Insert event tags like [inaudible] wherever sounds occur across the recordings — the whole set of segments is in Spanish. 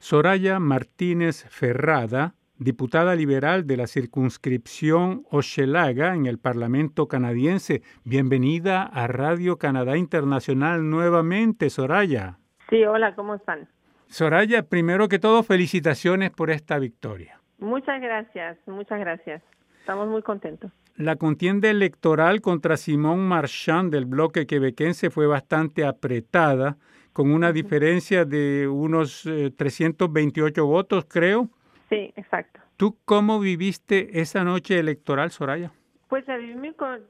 Soraya Martínez Ferrada, diputada liberal de la circunscripción Hochelaga en el Parlamento canadiense. Bienvenida a Radio Canadá Internacional nuevamente, Soraya. Sí, hola, ¿cómo están? Soraya, primero que todo, felicitaciones por esta victoria. Muchas gracias, muchas gracias. Estamos muy contentos. La contienda electoral contra Simón Marchand del bloque quebequense fue bastante apretada con una diferencia de unos 328 eh, votos, creo. Sí, exacto. ¿Tú cómo viviste esa noche electoral, Soraya? Pues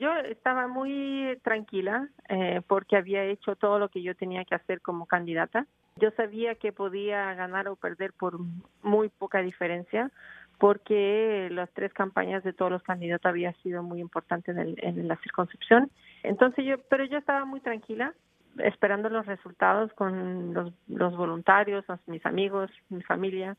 yo estaba muy tranquila eh, porque había hecho todo lo que yo tenía que hacer como candidata. Yo sabía que podía ganar o perder por muy poca diferencia porque las tres campañas de todos los candidatos había sido muy importante en, en la circunscripción. Entonces yo, pero yo estaba muy tranquila esperando los resultados con los, los voluntarios, mis amigos, mi familia.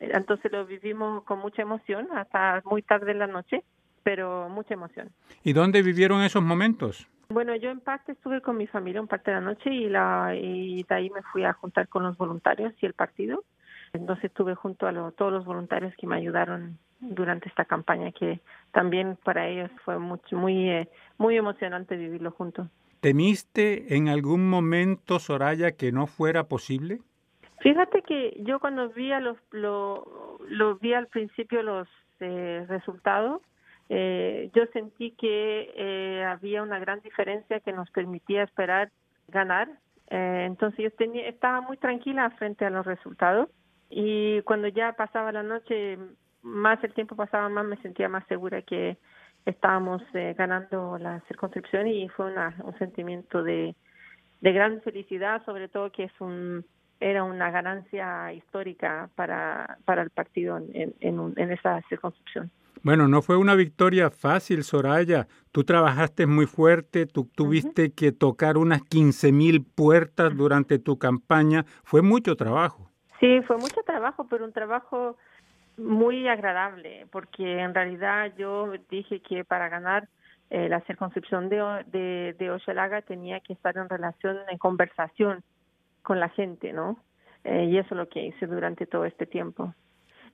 Entonces lo vivimos con mucha emoción hasta muy tarde en la noche, pero mucha emoción. ¿Y dónde vivieron esos momentos? Bueno, yo en parte estuve con mi familia un parte de la noche y, la, y de ahí me fui a juntar con los voluntarios y el partido. Entonces estuve junto a todos los voluntarios que me ayudaron durante esta campaña, que también para ellos fue muy, muy, eh, muy emocionante vivirlo juntos. ¿Temiste en algún momento, Soraya, que no fuera posible? Fíjate que yo cuando vi a los, lo, vi al principio los eh, resultados, eh, yo sentí que eh, había una gran diferencia que nos permitía esperar ganar. entonces yo tenía, estaba muy tranquila frente a los resultados y cuando ya pasaba la noche, más el tiempo pasaba, más me sentía más segura que estábamos eh, ganando la circunscripción y fue un sentimiento de, de gran felicidad, sobre todo que es un era una ganancia histórica para, para el partido en, en, en esa circunscripción. Bueno, no fue una victoria fácil, Soraya. Tú trabajaste muy fuerte, tú tuviste que tocar unas 15 mil puertas durante tu campaña. Fue mucho trabajo. Sí, fue mucho trabajo, pero un trabajo muy agradable, porque en realidad yo dije que para ganar eh, la circunscripción de, de, de tenía que estar en relación, en conversación con la gente, ¿no? Eh, y eso es lo que hice durante todo este tiempo.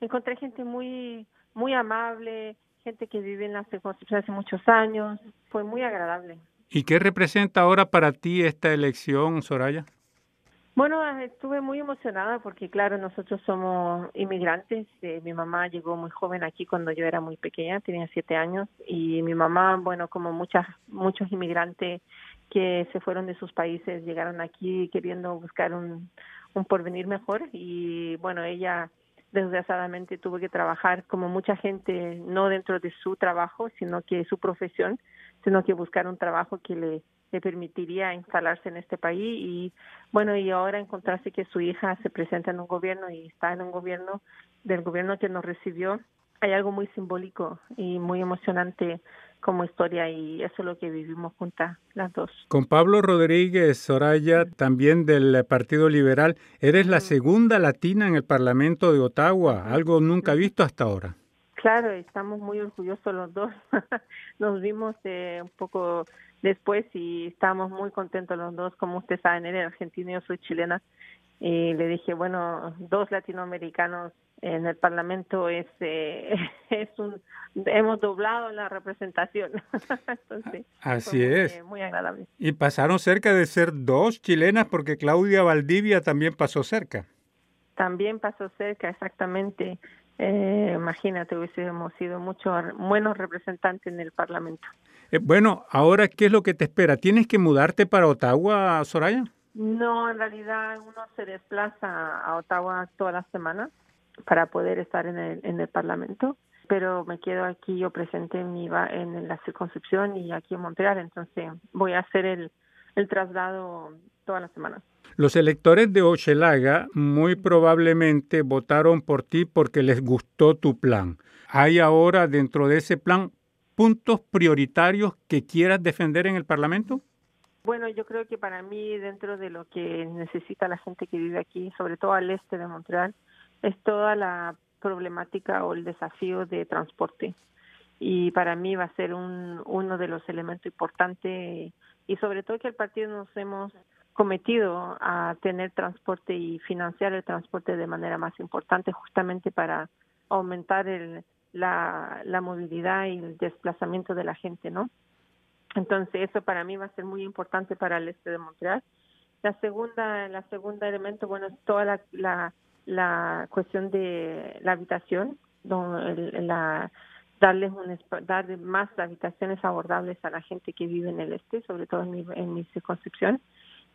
Encontré gente muy, muy amable, gente que vive en la circunscripción hace muchos años, fue muy agradable. ¿Y qué representa ahora para ti esta elección, Soraya? Bueno, estuve muy emocionada porque, claro, nosotros somos inmigrantes. Eh, mi mamá llegó muy joven aquí cuando yo era muy pequeña, tenía siete años, y mi mamá, bueno, como muchas, muchos inmigrantes que se fueron de sus países, llegaron aquí queriendo buscar un, un porvenir mejor. Y, bueno, ella desgraciadamente tuvo que trabajar como mucha gente, no dentro de su trabajo, sino que su profesión, sino que buscar un trabajo que le le permitiría instalarse en este país y bueno y ahora encontrarse que su hija se presenta en un gobierno y está en un gobierno del gobierno que nos recibió hay algo muy simbólico y muy emocionante como historia y eso es lo que vivimos juntas las dos. Con Pablo Rodríguez Soraya, también del Partido Liberal, eres la segunda latina en el Parlamento de Ottawa, algo nunca visto hasta ahora. Claro, estamos muy orgullosos los dos. [laughs] Nos vimos eh, un poco después y estábamos muy contentos los dos. Como ustedes saben, él es argentino, yo soy chilena. Y le dije, bueno, dos latinoamericanos en el Parlamento es, eh, [laughs] es un, hemos doblado la representación. [laughs] Entonces, Así es. muy agradable. Y pasaron cerca de ser dos chilenas porque Claudia Valdivia también pasó cerca. También pasó cerca, exactamente. Eh, imagínate, hubiésemos sido muchos buenos representantes en el Parlamento. Eh, bueno, ahora, ¿qué es lo que te espera? ¿Tienes que mudarte para Ottawa, Soraya? No, en realidad uno se desplaza a Ottawa todas las semanas para poder estar en el, en el Parlamento, pero me quedo aquí yo presente en, mi, en la circunscripción y aquí en Montreal, entonces voy a hacer el, el traslado todas las semanas. Los electores de Ochelaga muy probablemente votaron por ti porque les gustó tu plan. ¿Hay ahora dentro de ese plan puntos prioritarios que quieras defender en el Parlamento? Bueno, yo creo que para mí, dentro de lo que necesita la gente que vive aquí, sobre todo al este de Montreal, es toda la problemática o el desafío de transporte. Y para mí va a ser un, uno de los elementos importantes y sobre todo que el partido nos hemos cometido a tener transporte y financiar el transporte de manera más importante justamente para aumentar el, la, la movilidad y el desplazamiento de la gente, ¿no? Entonces eso para mí va a ser muy importante para el este de Montreal. La segunda, la segunda elemento, bueno, es toda la, la, la cuestión de la habitación, la, darles un, dar más habitaciones abordables a la gente que vive en el este, sobre todo en mi, en mi circunscripción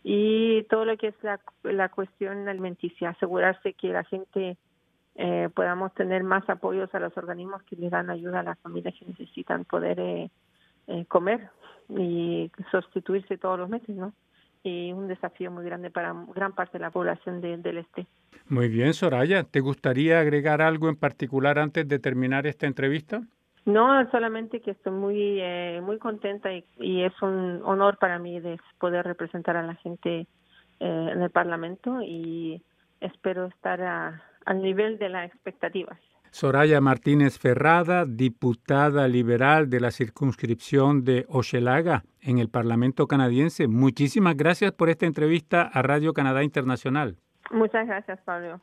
y todo lo que es la, la cuestión alimenticia, asegurarse que la gente eh, podamos tener más apoyos a los organismos que le dan ayuda a las familias que necesitan poder eh, eh, comer y sustituirse todos los meses, ¿no? Y un desafío muy grande para gran parte de la población del este. Muy bien, Soraya. ¿Te gustaría agregar algo en particular antes de terminar esta entrevista? No, solamente que estoy muy eh, muy contenta y, es un honor para mí de poder representar a la gente eh, en el Parlamento y espero estar al nivel de las expectativas. Soraya Martínez Ferrada, diputada liberal de la circunscripción de Hochelaga en el Parlamento canadiense. Muchísimas gracias por esta entrevista a Radio Canadá Internacional. Muchas gracias, Pablo.